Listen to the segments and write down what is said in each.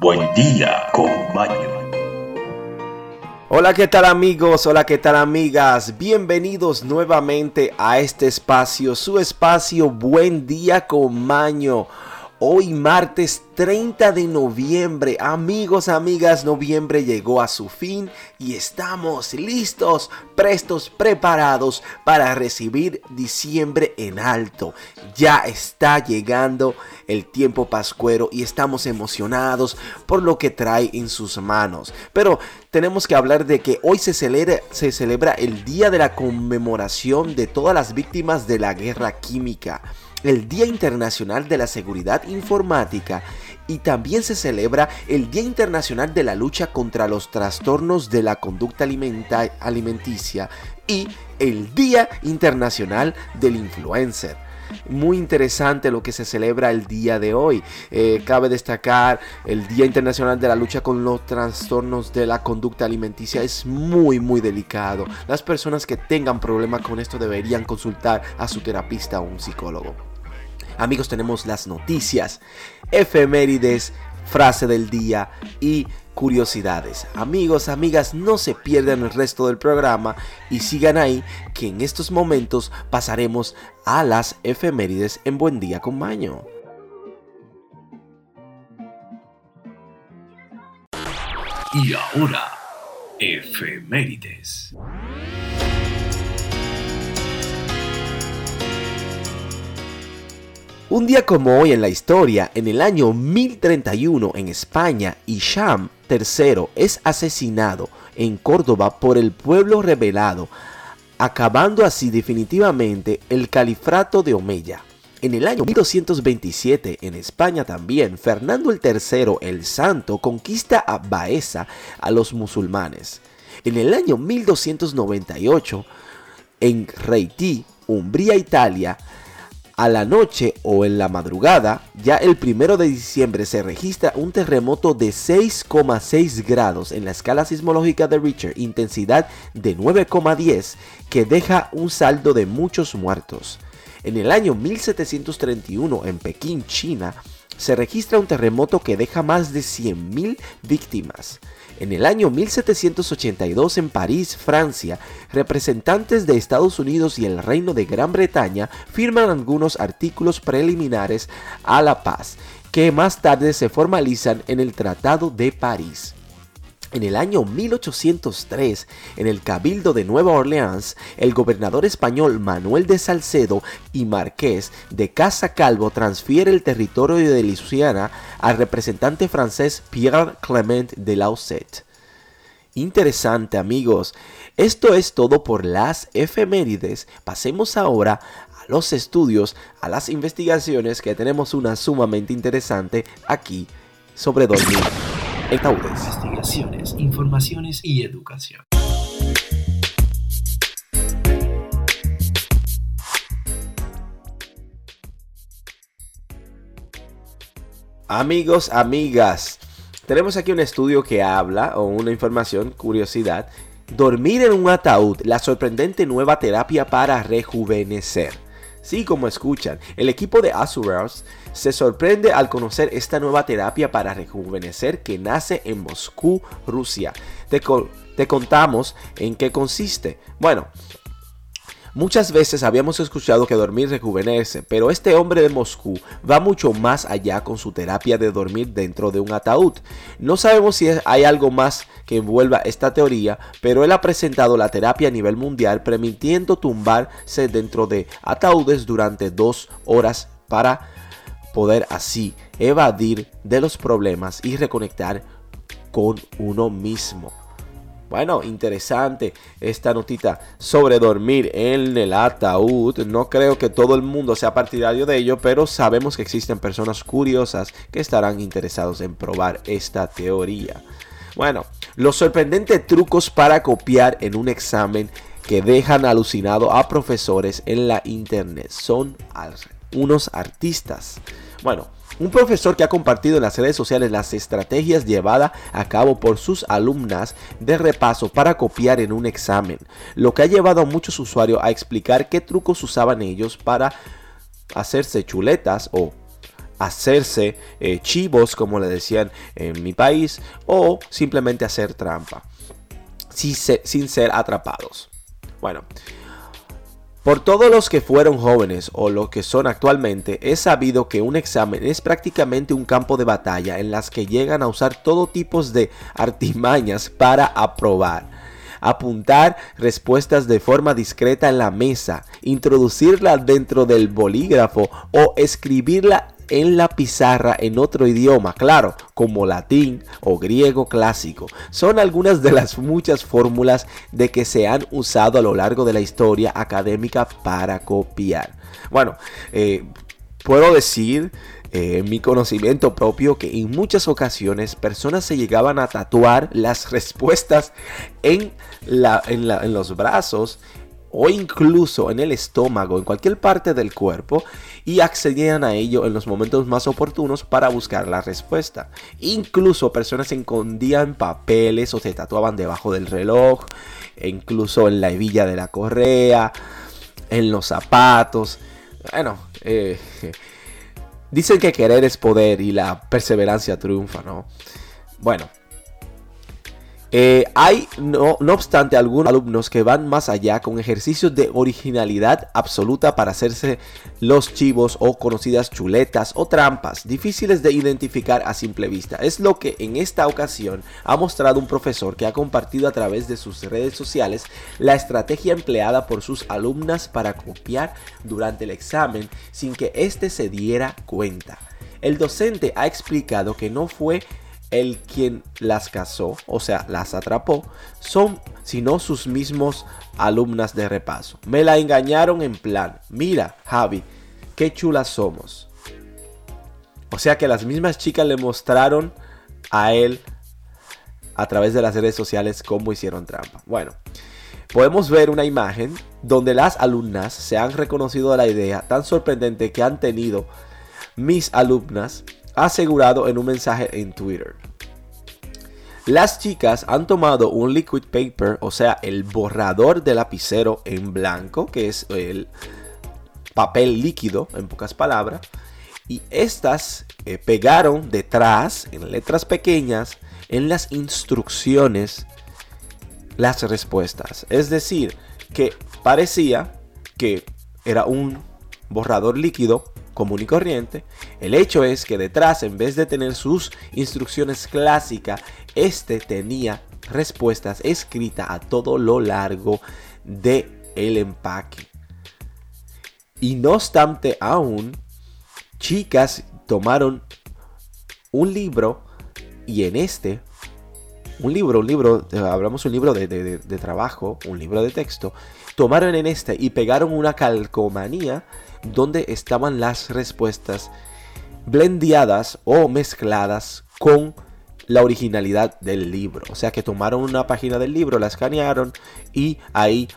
buen, día con Maño. Hola, ¿qué tal amigos? Hola, ¿qué tal amigas? Bienvenidos nuevamente a este espacio, su espacio Buen día con Maño. Hoy martes 30 de noviembre, amigos, amigas, noviembre llegó a su fin y estamos listos, prestos, preparados para recibir diciembre en alto. Ya está llegando el tiempo pascuero y estamos emocionados por lo que trae en sus manos. Pero tenemos que hablar de que hoy se celebra, se celebra el día de la conmemoración de todas las víctimas de la guerra química el Día Internacional de la Seguridad Informática y también se celebra el Día Internacional de la Lucha contra los Trastornos de la Conducta Alimenticia y el Día Internacional del Influencer. Muy interesante lo que se celebra el día de hoy. Eh, cabe destacar el Día Internacional de la Lucha con los Trastornos de la Conducta Alimenticia. Es muy, muy delicado. Las personas que tengan problemas con esto deberían consultar a su terapista o un psicólogo. Amigos, tenemos las noticias, efemérides, frase del día y curiosidades. Amigos, amigas, no se pierdan el resto del programa y sigan ahí que en estos momentos pasaremos a las efemérides en Buen Día con Maño. Y ahora, efemérides. Un día como hoy en la historia, en el año 1031 en España, Isham III es asesinado en Córdoba por el pueblo rebelado, acabando así definitivamente el califato de Omeya. En el año 1227 en España también, Fernando III el Santo conquista a Baeza a los musulmanes. En el año 1298 en Reití, Umbría, Italia, a la noche o en la madrugada, ya el primero de diciembre se registra un terremoto de 6,6 grados en la escala sismológica de Richter, intensidad de 9,10, que deja un saldo de muchos muertos. En el año 1731, en Pekín, China, se registra un terremoto que deja más de 100.000 víctimas. En el año 1782 en París, Francia, representantes de Estados Unidos y el Reino de Gran Bretaña firman algunos artículos preliminares a la paz, que más tarde se formalizan en el Tratado de París. En el año 1803, en el Cabildo de Nueva Orleans, el gobernador español Manuel de Salcedo y marqués de Casa Calvo transfiere el territorio de Luisiana al representante francés Pierre Clement de Lausset. Interesante amigos, esto es todo por las efemérides. Pasemos ahora a los estudios, a las investigaciones que tenemos una sumamente interesante aquí sobre dormir. Investigaciones, informaciones y educación. Amigos, amigas, tenemos aquí un estudio que habla, o una información, curiosidad, dormir en un ataúd, la sorprendente nueva terapia para rejuvenecer. Sí, como escuchan, el equipo de Asurers se sorprende al conocer esta nueva terapia para rejuvenecer que nace en Moscú, Rusia. Te, te contamos en qué consiste. Bueno, Muchas veces habíamos escuchado que dormir rejuvenece, pero este hombre de Moscú va mucho más allá con su terapia de dormir dentro de un ataúd. No sabemos si hay algo más que envuelva esta teoría, pero él ha presentado la terapia a nivel mundial permitiendo tumbarse dentro de ataúdes durante dos horas para poder así evadir de los problemas y reconectar con uno mismo. Bueno, interesante esta notita sobre dormir en el ataúd. No creo que todo el mundo sea partidario de ello, pero sabemos que existen personas curiosas que estarán interesados en probar esta teoría. Bueno, los sorprendentes trucos para copiar en un examen que dejan alucinado a profesores en la internet son unos artistas. Bueno, un profesor que ha compartido en las redes sociales las estrategias llevadas a cabo por sus alumnas de repaso para copiar en un examen, lo que ha llevado a muchos usuarios a explicar qué trucos usaban ellos para hacerse chuletas o hacerse eh, chivos, como le decían en mi país, o simplemente hacer trampa, sin ser atrapados. Bueno, por todos los que fueron jóvenes o los que son actualmente, es sabido que un examen es prácticamente un campo de batalla en las que llegan a usar todo tipo de artimañas para aprobar apuntar respuestas de forma discreta en la mesa, introducirla dentro del bolígrafo o escribirla en la pizarra en otro idioma, claro, como latín o griego clásico. Son algunas de las muchas fórmulas de que se han usado a lo largo de la historia académica para copiar. Bueno, eh, puedo decir en eh, mi conocimiento propio que en muchas ocasiones personas se llegaban a tatuar las respuestas en, la, en los brazos o incluso en el estómago, en cualquier parte del cuerpo, y accedían a ello en los momentos más oportunos para buscar la respuesta. Incluso personas se escondían papeles o se tatuaban debajo del reloj, e incluso en la hebilla de la correa, en los zapatos. Bueno, eh, dicen que querer es poder y la perseverancia triunfa, ¿no? Bueno, eh, hay, no, no, obstante, algunos alumnos que van más allá con ejercicios de originalidad absoluta para hacerse los chivos o conocidas chuletas o trampas, difíciles de identificar a simple vista. Es lo que en esta ocasión ha mostrado un profesor que ha compartido a través de sus redes sociales la estrategia empleada por sus alumnas para copiar durante el examen sin que éste se diera cuenta. El docente ha explicado que no fue el quien las casó, o sea, las atrapó, son sino sus mismos alumnas de repaso. Me la engañaron en plan, mira, Javi, qué chulas somos. O sea que las mismas chicas le mostraron a él a través de las redes sociales cómo hicieron trampa. Bueno, podemos ver una imagen donde las alumnas se han reconocido la idea tan sorprendente que han tenido mis alumnas asegurado en un mensaje en Twitter. Las chicas han tomado un liquid paper, o sea, el borrador de lapicero en blanco, que es el papel líquido, en pocas palabras, y estas eh, pegaron detrás, en letras pequeñas, en las instrucciones, las respuestas. Es decir, que parecía que era un borrador líquido común y corriente. El hecho es que detrás, en vez de tener sus instrucciones clásicas, este tenía respuestas escritas a todo lo largo de el empaque. Y no obstante aún, chicas tomaron un libro y en este, un libro, un libro, hablamos un libro de, de trabajo, un libro de texto, tomaron en este y pegaron una calcomanía donde estaban las respuestas blendeadas o mezcladas con la originalidad del libro. O sea que tomaron una página del libro, la escanearon y ahí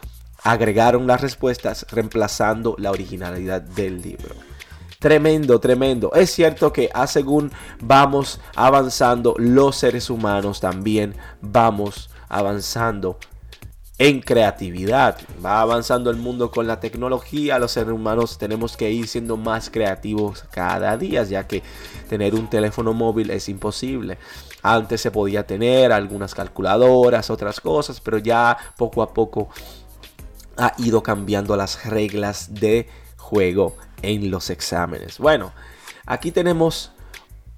agregaron las respuestas reemplazando la originalidad del libro. Tremendo, tremendo. Es cierto que a según vamos avanzando los seres humanos también vamos avanzando en creatividad. Va avanzando el mundo con la tecnología, los seres humanos tenemos que ir siendo más creativos cada día, ya que tener un teléfono móvil es imposible. Antes se podía tener algunas calculadoras, otras cosas, pero ya poco a poco ha ido cambiando las reglas de juego en los exámenes. Bueno, aquí tenemos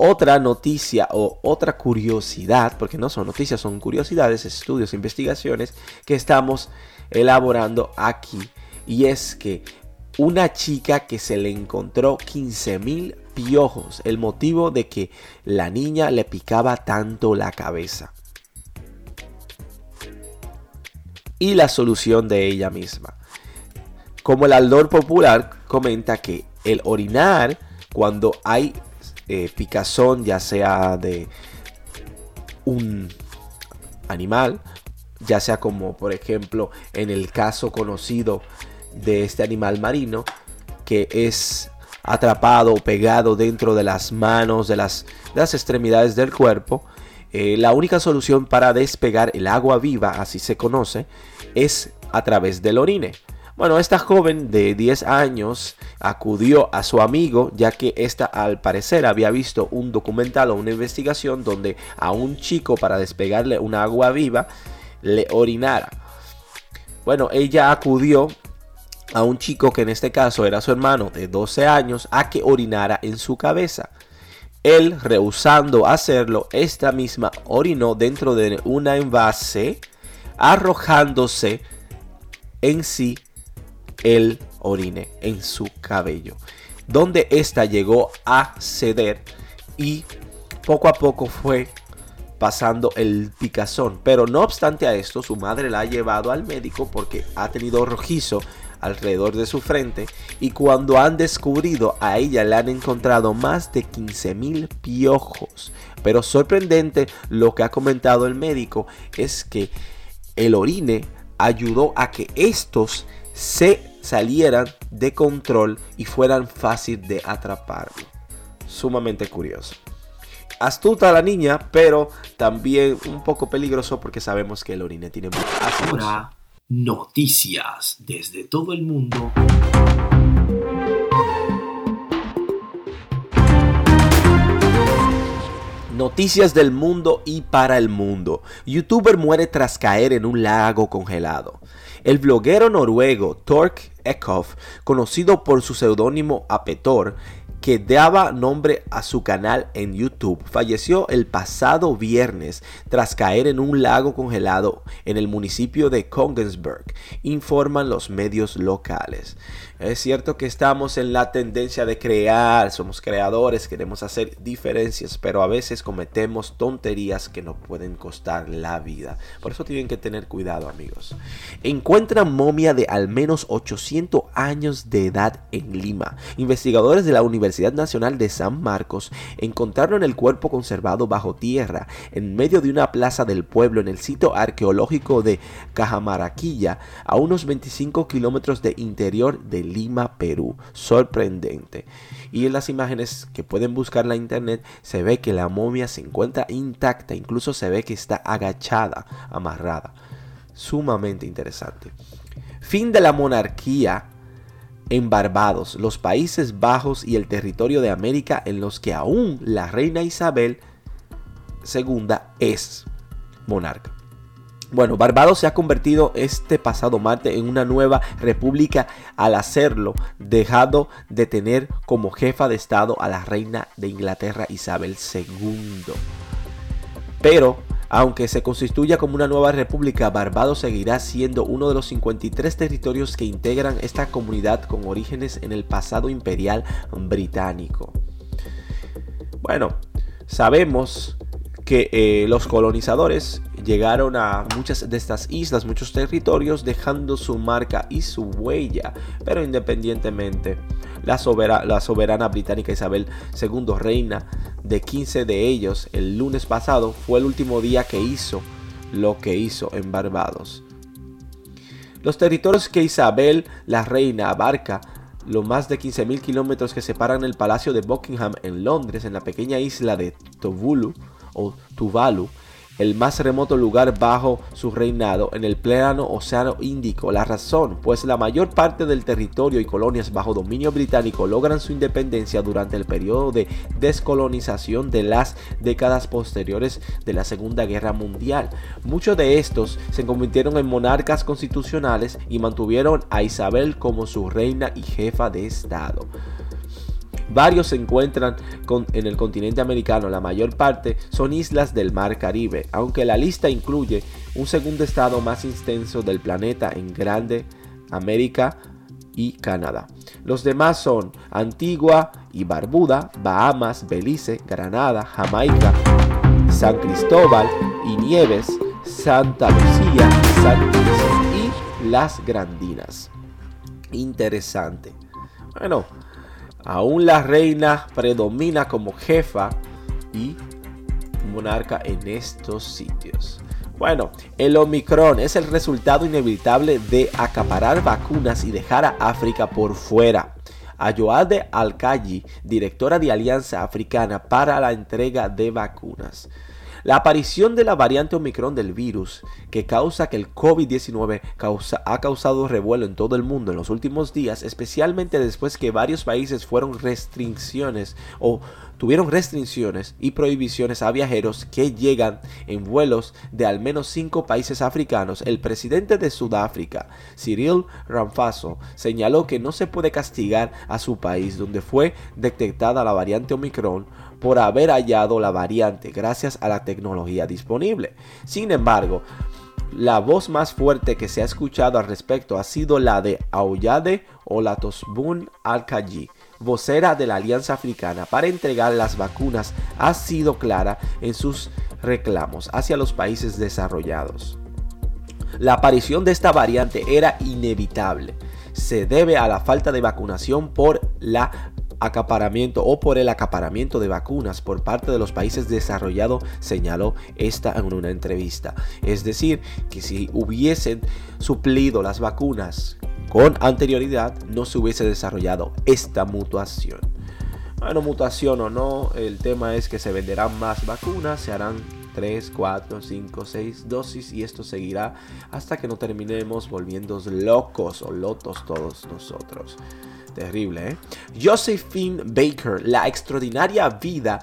otra noticia o otra curiosidad, porque no son noticias, son curiosidades, estudios, investigaciones que estamos elaborando aquí. Y es que una chica que se le encontró 15 mil piojos, el motivo de que la niña le picaba tanto la cabeza. Y la solución de ella misma. Como el aldor popular comenta que el orinar cuando hay eh, picazón, ya sea de un animal, ya sea como por ejemplo en el caso conocido de este animal marino, que es atrapado o pegado dentro de las manos, de las, extremidades del cuerpo, eh, la única solución para despegar el agua viva, así se conoce, es a través del orine. Bueno, esta joven de 10 años acudió a su amigo ya que esta al parecer había visto un documental o una investigación donde a un chico para despegarle una agua viva le orinara. Bueno, ella acudió a un chico que en este caso era su hermano de 12 años a que orinara en su cabeza. Él, rehusando hacerlo, esta misma orinó dentro de una envase, arrojándose en sí el orine en su cabello, donde ésta llegó a ceder y poco a poco fue pasando el picazón. Pero no obstante a esto, su madre la ha llevado al médico porque ha tenido rojizo alrededor de su frente y cuando han descubrido a ella le han encontrado más de 15 mil piojos. Pero sorprendente lo que ha comentado el médico es que el orine ayudó a que estos se salieran de control y fueran fácil de atraparlo. Sumamente curioso. Astuta la niña, pero también un poco peligroso porque sabemos que el orine tiene mucho Ahora, noticias desde todo el mundo. Noticias del mundo y para el mundo. Youtuber muere tras caer en un lago congelado. El bloguero noruego Tork Eckhoff, conocido por su seudónimo Apetor, que daba nombre a su canal en YouTube, falleció el pasado viernes tras caer en un lago congelado en el municipio de Kongensberg, informan los medios locales. Es cierto que estamos en la tendencia de crear, somos creadores, queremos hacer diferencias, pero a veces cometemos tonterías que nos pueden costar la vida. Por eso tienen que tener cuidado, amigos. Encuentran momia de al menos 800 años de edad en Lima. Investigadores de la Universidad Nacional de San Marcos encontraron el cuerpo conservado bajo tierra en medio de una plaza del pueblo en el sitio arqueológico de Cajamaraquilla, a unos 25 kilómetros de interior de Lima, Perú. Sorprendente. Y en las imágenes que pueden buscar en la internet se ve que la momia se encuentra intacta, incluso se ve que está agachada, amarrada. Sumamente interesante. Fin de la monarquía en Barbados, los Países Bajos y el territorio de América en los que aún la reina Isabel II es monarca. Bueno, Barbados se ha convertido este pasado martes en una nueva república al hacerlo, dejado de tener como jefa de Estado a la reina de Inglaterra Isabel II. Pero, aunque se constituya como una nueva república, Barbados seguirá siendo uno de los 53 territorios que integran esta comunidad con orígenes en el pasado imperial británico. Bueno, sabemos que eh, los colonizadores llegaron a muchas de estas islas, muchos territorios, dejando su marca y su huella. Pero independientemente, la, la soberana británica Isabel II, reina de 15 de ellos, el lunes pasado fue el último día que hizo lo que hizo en Barbados. Los territorios que Isabel, la reina, abarca los más de 15.000 kilómetros que separan el Palacio de Buckingham en Londres, en la pequeña isla de Tuvalu, o Tuvalu, el más remoto lugar bajo su reinado en el plano océano Índico. La razón, pues la mayor parte del territorio y colonias bajo dominio británico logran su independencia durante el periodo de descolonización de las décadas posteriores de la Segunda Guerra Mundial. Muchos de estos se convirtieron en monarcas constitucionales y mantuvieron a Isabel como su reina y jefa de Estado. Varios se encuentran en el continente americano, la mayor parte son islas del Mar Caribe, aunque la lista incluye un segundo estado más extenso del planeta en Grande América y Canadá. Los demás son Antigua y Barbuda, Bahamas, Belice, Granada, Jamaica, San Cristóbal y Nieves, Santa Lucía, San y las Grandinas. Interesante. Bueno, Aún la reina predomina como jefa y monarca en estos sitios. Bueno, el Omicron es el resultado inevitable de acaparar vacunas y dejar a África por fuera. Ayoade Al-Kayi, directora de Alianza Africana para la entrega de vacunas. La aparición de la variante Omicron del virus, que causa que el COVID-19 ha causado revuelo en todo el mundo en los últimos días, especialmente después que varios países fueron restricciones o tuvieron restricciones y prohibiciones a viajeros que llegan en vuelos de al menos cinco países africanos, el presidente de Sudáfrica, Cyril Ramaphosa, señaló que no se puede castigar a su país donde fue detectada la variante Omicron por haber hallado la variante gracias a la tecnología disponible. Sin embargo, la voz más fuerte que se ha escuchado al respecto ha sido la de Aoyade Olatosbun Al-Kaji, vocera de la Alianza Africana para entregar las vacunas, ha sido clara en sus reclamos hacia los países desarrollados. La aparición de esta variante era inevitable. Se debe a la falta de vacunación por la acaparamiento o por el acaparamiento de vacunas por parte de los países desarrollados, señaló esta en una entrevista. Es decir, que si hubiesen suplido las vacunas con anterioridad, no se hubiese desarrollado esta mutación. Bueno, mutación o no, el tema es que se venderán más vacunas, se harán 3, 4, 5, 6 dosis y esto seguirá hasta que no terminemos volviendo locos o lotos todos nosotros. Terrible, ¿eh? Josephine Baker, la extraordinaria vida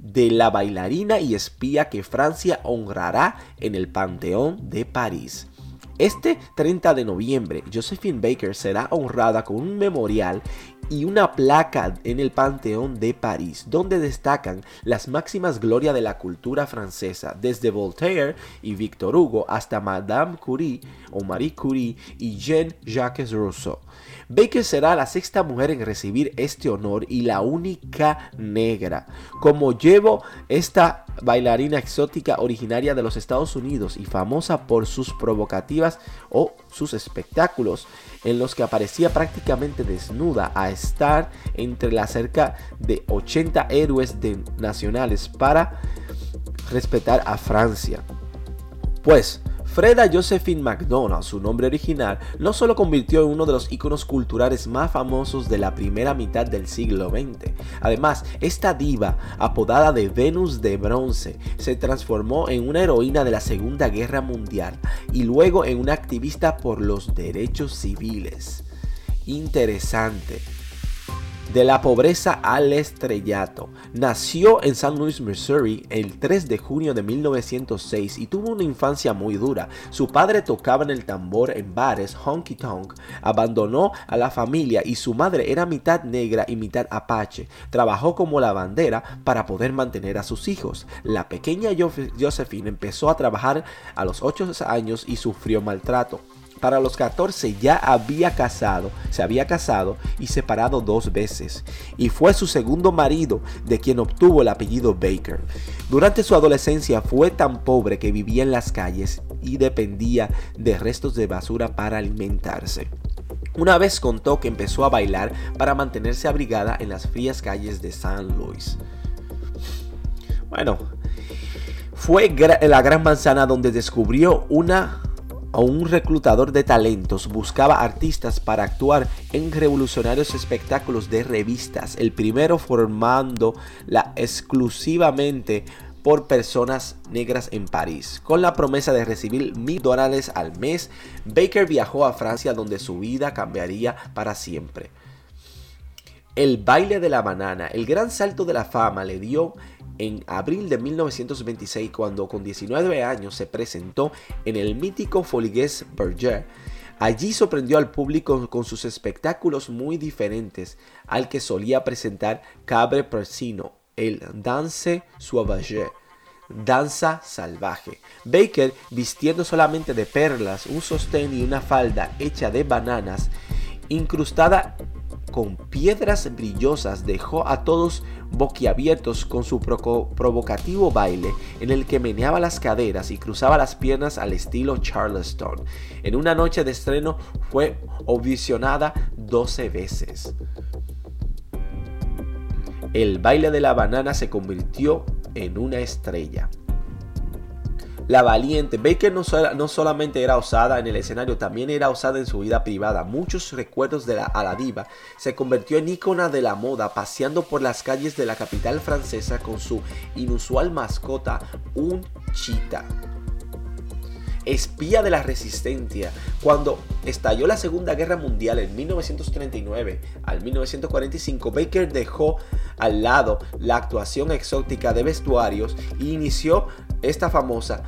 de la bailarina y espía que Francia honrará en el Panteón de París. Este 30 de noviembre, Josephine Baker será honrada con un memorial y una placa en el Panteón de París, donde destacan las máximas glorias de la cultura francesa, desde Voltaire y Victor Hugo hasta Madame Curie o Marie Curie y Jean-Jacques Rousseau. Baker será la sexta mujer en recibir este honor y la única negra. Como llevo esta bailarina exótica originaria de los Estados Unidos y famosa por sus provocativas o sus espectáculos en los que aparecía prácticamente desnuda a estar entre la cerca de 80 héroes nacionales para respetar a Francia. Pues Freda Josephine MacDonald, su nombre original, no solo convirtió en uno de los iconos culturales más famosos de la primera mitad del siglo XX. Además, esta diva, apodada de Venus de Bronce, se transformó en una heroína de la Segunda Guerra Mundial y luego en una activista por los derechos civiles. Interesante de la pobreza al estrellato. Nació en St. Louis, Missouri, el 3 de junio de 1906 y tuvo una infancia muy dura. Su padre tocaba en el tambor en bares, honky tonk, abandonó a la familia y su madre era mitad negra y mitad apache. Trabajó como lavandera para poder mantener a sus hijos. La pequeña Josephine empezó a trabajar a los 8 años y sufrió maltrato. Para los 14 ya había casado, se había casado y separado dos veces, y fue su segundo marido de quien obtuvo el apellido Baker. Durante su adolescencia fue tan pobre que vivía en las calles y dependía de restos de basura para alimentarse. Una vez contó que empezó a bailar para mantenerse abrigada en las frías calles de San Luis. Bueno, fue la gran manzana donde descubrió una o un reclutador de talentos buscaba artistas para actuar en revolucionarios espectáculos de revistas, el primero formando la exclusivamente por personas negras en París. Con la promesa de recibir mil dólares al mes, Baker viajó a Francia donde su vida cambiaría para siempre. El baile de la banana, el gran salto de la fama le dio en abril de 1926 cuando con 19 años se presentó en el mítico Foligues Berger. Allí sorprendió al público con sus espectáculos muy diferentes al que solía presentar Cabre Persino, el Danse Sauvage, danza salvaje. Baker, vistiendo solamente de perlas, un sostén y una falda hecha de bananas, incrustada con piedras brillosas dejó a todos boquiabiertos con su provocativo baile en el que meneaba las caderas y cruzaba las piernas al estilo Charleston. En una noche de estreno fue audicionada 12 veces. El baile de la banana se convirtió en una estrella. La valiente. Baker no, no, solamente era osada en el escenario, también era osada en su vida privada. Muchos recuerdos de la, a la diva se convirtió en ícona de la moda, paseando por las calles de la capital francesa con su inusual mascota, un chita espía de la resistencia. Cuando estalló la Segunda Guerra Mundial en 1939 al 1945, Baker dejó al lado la actuación exótica de vestuarios e inició esta famosa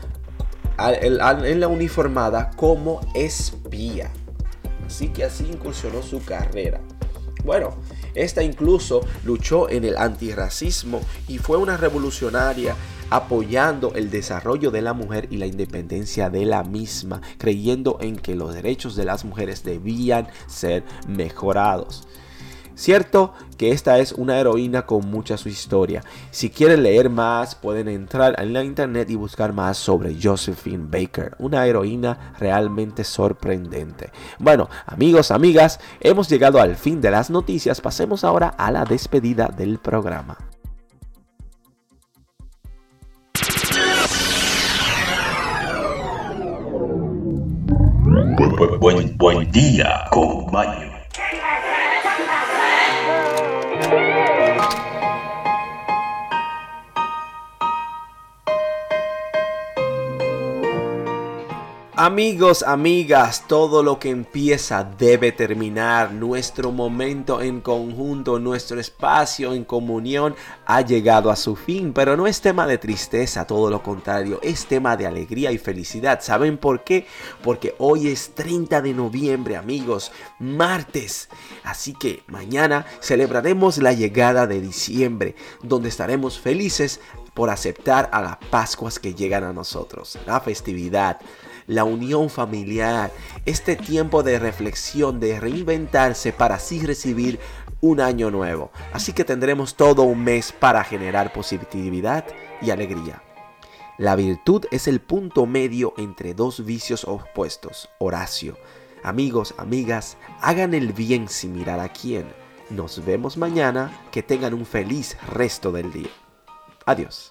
en la uniformada como espía. Así que así incursionó su carrera. Bueno, esta incluso luchó en el antirracismo y fue una revolucionaria apoyando el desarrollo de la mujer y la independencia de la misma, creyendo en que los derechos de las mujeres debían ser mejorados. Cierto que esta es una heroína con mucha su historia. Si quieren leer más, pueden entrar en la internet y buscar más sobre Josephine Baker, una heroína realmente sorprendente. Bueno, amigos, amigas, hemos llegado al fin de las noticias. Pasemos ahora a la despedida del programa. Buen, día, con Amigos, amigas, todo lo que empieza debe terminar. Nuestro momento en conjunto, nuestro espacio en comunión ha llegado a su fin, pero no es tema de tristeza, todo lo contrario, es tema de alegría y felicidad. ¿Saben por qué? Porque hoy es 30 de noviembre, amigos, martes. Así que mañana celebraremos la llegada de diciembre, donde estaremos felices por aceptar a las Pascuas que llegan a nosotros, la festividad la unión familiar, este tiempo de reflexión, de reinventarse para así recibir un año nuevo. Así que tendremos todo un mes para generar positividad y alegría. La virtud es el punto medio entre dos vicios opuestos. Horacio. Amigos, amigas, hagan el bien sin mirar a quién. Nos vemos mañana. Que tengan un feliz resto del día. Adiós.